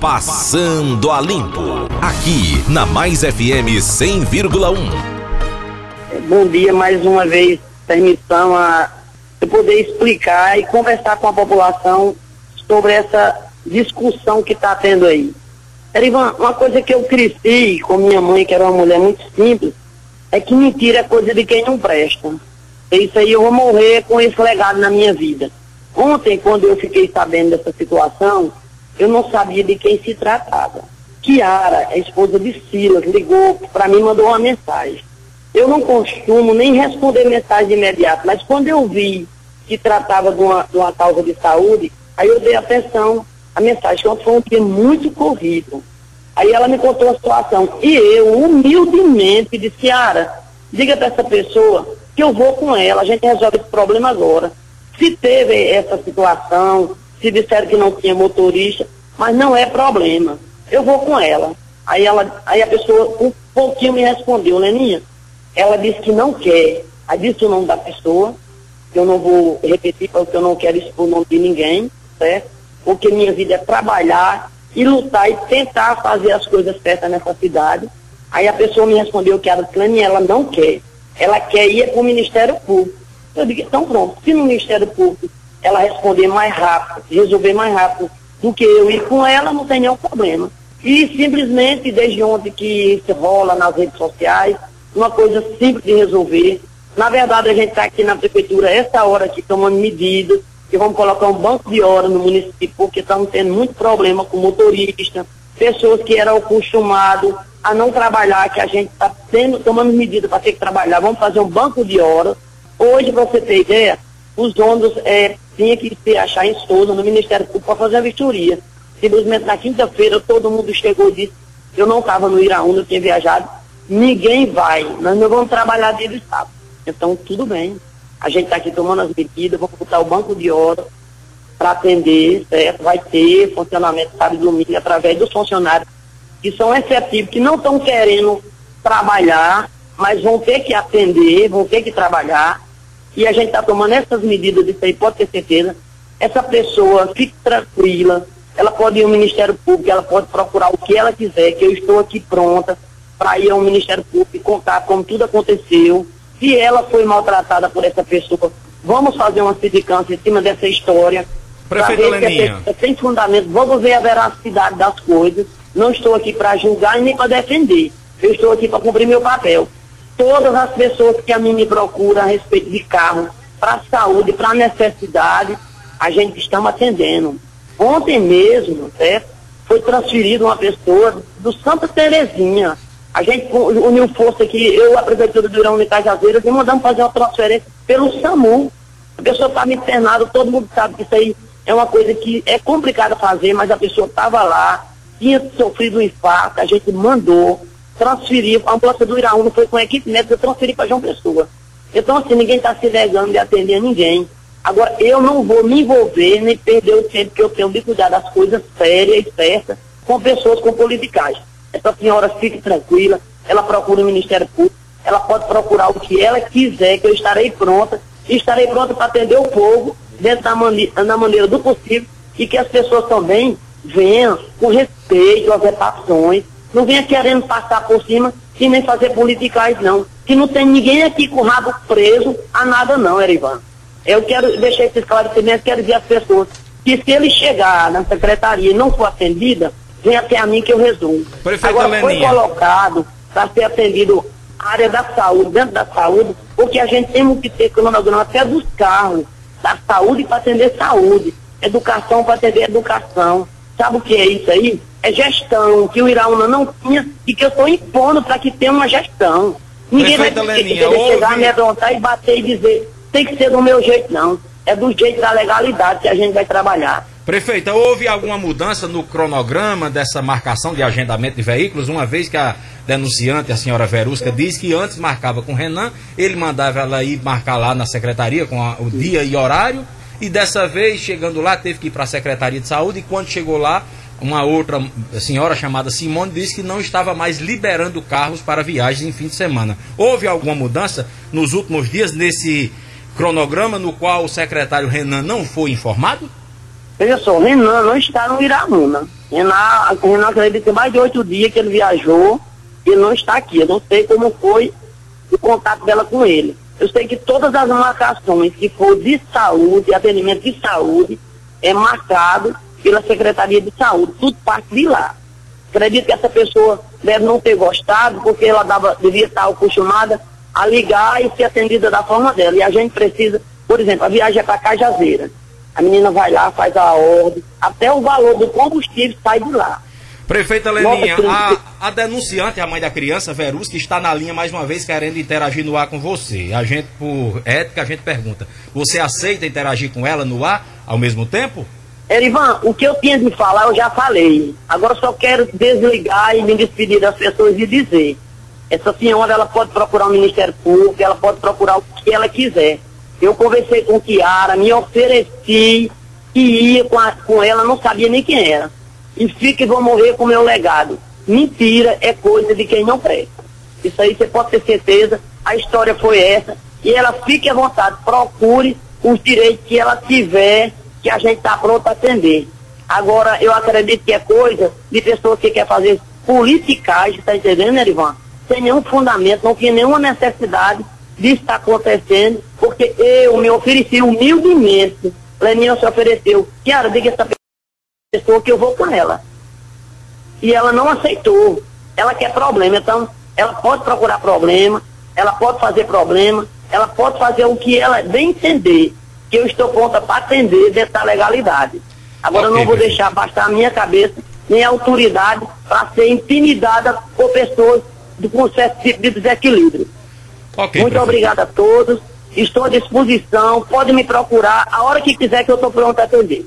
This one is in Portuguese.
Passando a Limpo. Aqui na Mais FM 100,1. Bom dia mais uma vez. Permissão a eu poder explicar e conversar com a população sobre essa discussão que está tendo aí. Erivan, uma coisa que eu cresci com minha mãe, que era uma mulher muito simples, é que mentira é coisa de quem não presta. Isso aí eu vou morrer com esse legado na minha vida. Ontem, quando eu fiquei sabendo dessa situação, eu não sabia de quem se tratava. Kiara, a esposa de Silas, ligou para mim mandou uma mensagem. Eu não costumo nem responder mensagem imediato, mas quando eu vi que tratava de uma, de uma causa de saúde, aí eu dei atenção à mensagem, que foi um dia muito corrido. Aí ela me contou a situação. E eu, humildemente, disse, Kiara, diga para essa pessoa que eu vou com ela, a gente resolve esse problema agora. Se teve essa situação, se disseram que não tinha motorista, mas não é problema. Eu vou com ela. Aí, ela, aí a pessoa um pouquinho me respondeu, Leninha, ela disse que não quer. Aí disse o nome da pessoa, que eu não vou repetir porque eu não quero expor o nome de ninguém, certo? Porque minha vida é trabalhar e lutar e tentar fazer as coisas certas nessa cidade. Aí a pessoa me respondeu que era Leninha, ela não quer. Ela quer ir para o Ministério Público. Eu digo, então pronto, se no Ministério Público ela responder mais rápido, resolver mais rápido do que eu ir com ela, não tem nenhum problema. E simplesmente, desde ontem que se rola nas redes sociais, uma coisa simples de resolver. Na verdade, a gente está aqui na prefeitura, essa hora aqui, tomando medidas, que vamos colocar um banco de hora no município, porque estamos tendo muito problema com motorista, pessoas que eram acostumados a não trabalhar, que a gente está tomando medidas para ter que trabalhar. Vamos fazer um banco de horas. Hoje, para você ter ideia, os ônibus é, tinha que se achar em Souza, no Ministério Público, para fazer a vistoria. Simplesmente na quinta-feira todo mundo chegou e disse, eu não estava no Iraúna, eu tinha viajado, ninguém vai, nós não vamos trabalhar dia do Estado. Então, tudo bem. A gente está aqui tomando as medidas, vamos botar o banco de hora para atender, certo? Vai ter funcionamento sábado e domingo através dos funcionários que são efetivos, que não estão querendo trabalhar, mas vão ter que atender, vão ter que trabalhar e a gente está tomando essas medidas, isso aí pode ter certeza. Essa pessoa fique tranquila, ela pode ir ao Ministério Público, ela pode procurar o que ela quiser, que eu estou aqui pronta para ir ao Ministério Público e contar como tudo aconteceu. Se ela foi maltratada por essa pessoa, vamos fazer uma sindicância em cima dessa história. Prefeito Leninha. É, sem fundamento, vamos ver a veracidade das coisas. Não estou aqui para julgar e nem para defender. Eu estou aqui para cumprir meu papel todas as pessoas que a mim me procuram a respeito de carro, para saúde, para necessidade, a gente está atendendo. Ontem mesmo, certo? Foi transferido uma pessoa do Santa Terezinha. A gente uniu força aqui, eu, a Prefeitura do Irão de Cajazeiras, e mandamos fazer uma transferência pelo SAMU. A pessoa estava internada, todo mundo sabe que isso aí é uma coisa que é complicada fazer, mas a pessoa estava lá, tinha sofrido um infarto, a gente mandou, transferir, a ambulância do Iraúna foi com a equipe médica transferir para João Pessoa. Então, assim, ninguém está se negando de atender ninguém. Agora, eu não vou me envolver nem perder o tempo que eu tenho de cuidar das coisas sérias e certas com pessoas com politicagem. Essa senhora fique tranquila, ela procura o Ministério Público, ela pode procurar o que ela quiser, que eu estarei pronta, e estarei pronta para atender o povo dentro da, mani da maneira do possível e que as pessoas também venham com respeito às repartições, não venha querendo passar por cima e nem fazer politicais, não. Que não tem ninguém aqui com o rabo preso a nada, não, Erivan. Eu quero deixar esse esclarecimento, quero dizer às pessoas que se ele chegar na secretaria e não for atendida, vem até a mim que eu resumo. Prefeito Agora, Leninha. foi colocado para ser atendido a área da saúde, dentro da saúde, porque a gente tem que ter cronograma até dos carros, da saúde para atender saúde, educação para atender educação. Sabe o que é isso aí? é gestão, que o Iraúna não tinha e que eu estou impondo para que tenha uma gestão. Ninguém Prefeita vai Leninha, querer chegar, amedrontar e bater e dizer, tem que ser do meu jeito, não. É do jeito da legalidade que a gente vai trabalhar. Prefeita, houve alguma mudança no cronograma dessa marcação de agendamento de veículos, uma vez que a denunciante, a senhora Verusca, diz que antes marcava com o Renan, ele mandava ela ir marcar lá na secretaria com a- o dia e horário, e dessa vez, chegando lá, teve que ir para a Secretaria de Saúde, e quando chegou lá, uma outra senhora chamada Simone disse que não estava mais liberando carros para viagens em fim de semana. Houve alguma mudança nos últimos dias nesse cronograma no qual o secretário Renan não foi informado? Veja só, o Renan não está no Iraúna. Renan, Renan acredita que mais de oito dias que ele viajou e não está aqui. Eu não sei como foi o contato dela com ele. Eu sei que todas as marcações que for de saúde, atendimento de saúde, é marcado pela Secretaria de Saúde. Tudo parte de lá. Acredito que essa pessoa deve não ter gostado, porque ela dava, devia estar acostumada a ligar e ser atendida da forma dela. E a gente precisa, por exemplo, a viagem é para Cajazeira. A menina vai lá, faz a ordem, até o valor do combustível sai de lá. Prefeita Leninha, a, a, denunciante, a mãe da criança, Verus, que está na linha mais uma vez querendo interagir no ar com você. A gente, por ética, a gente pergunta: você aceita interagir com ela no ar ao mesmo tempo? Erivan, o que eu tinha de falar eu já falei. Agora só quero desligar e me despedir das pessoas e dizer: essa senhora ela pode procurar o Ministério Público, ela pode procurar o que ela quiser. Eu conversei com Kiara, me ofereci que ia com, a, com ela, não sabia nem quem era e fique e vou morrer com o meu legado. Mentira é coisa de quem não presta. Isso aí você pode ter certeza, a história foi essa, e ela fique à vontade, procure os direitos que ela tiver, que a gente está pronto a atender. Agora, eu acredito que é coisa de pessoas que quer fazer politicagem, está entendendo, Erivan? Sem nenhum fundamento, não tinha nenhuma necessidade disso estar acontecendo, porque eu me ofereci humildemente, Leninho se ofereceu, Kiara, diga essa pessoa que eu vou com ela. E ela não aceitou. Ela quer problema. Então, ela pode procurar problema, ela pode fazer problema, ela pode fazer o que ela bem entender, que eu estou pronta para atender dentro da legalidade. Agora, okay, eu não vou deixar bastar a minha cabeça, nem a autoridade, para ser intimidada por pessoas com certo tipo de desequilíbrio. Okay, Muito obrigada a todos. Estou à disposição. Pode me procurar a hora que quiser que eu estou pronto a atender.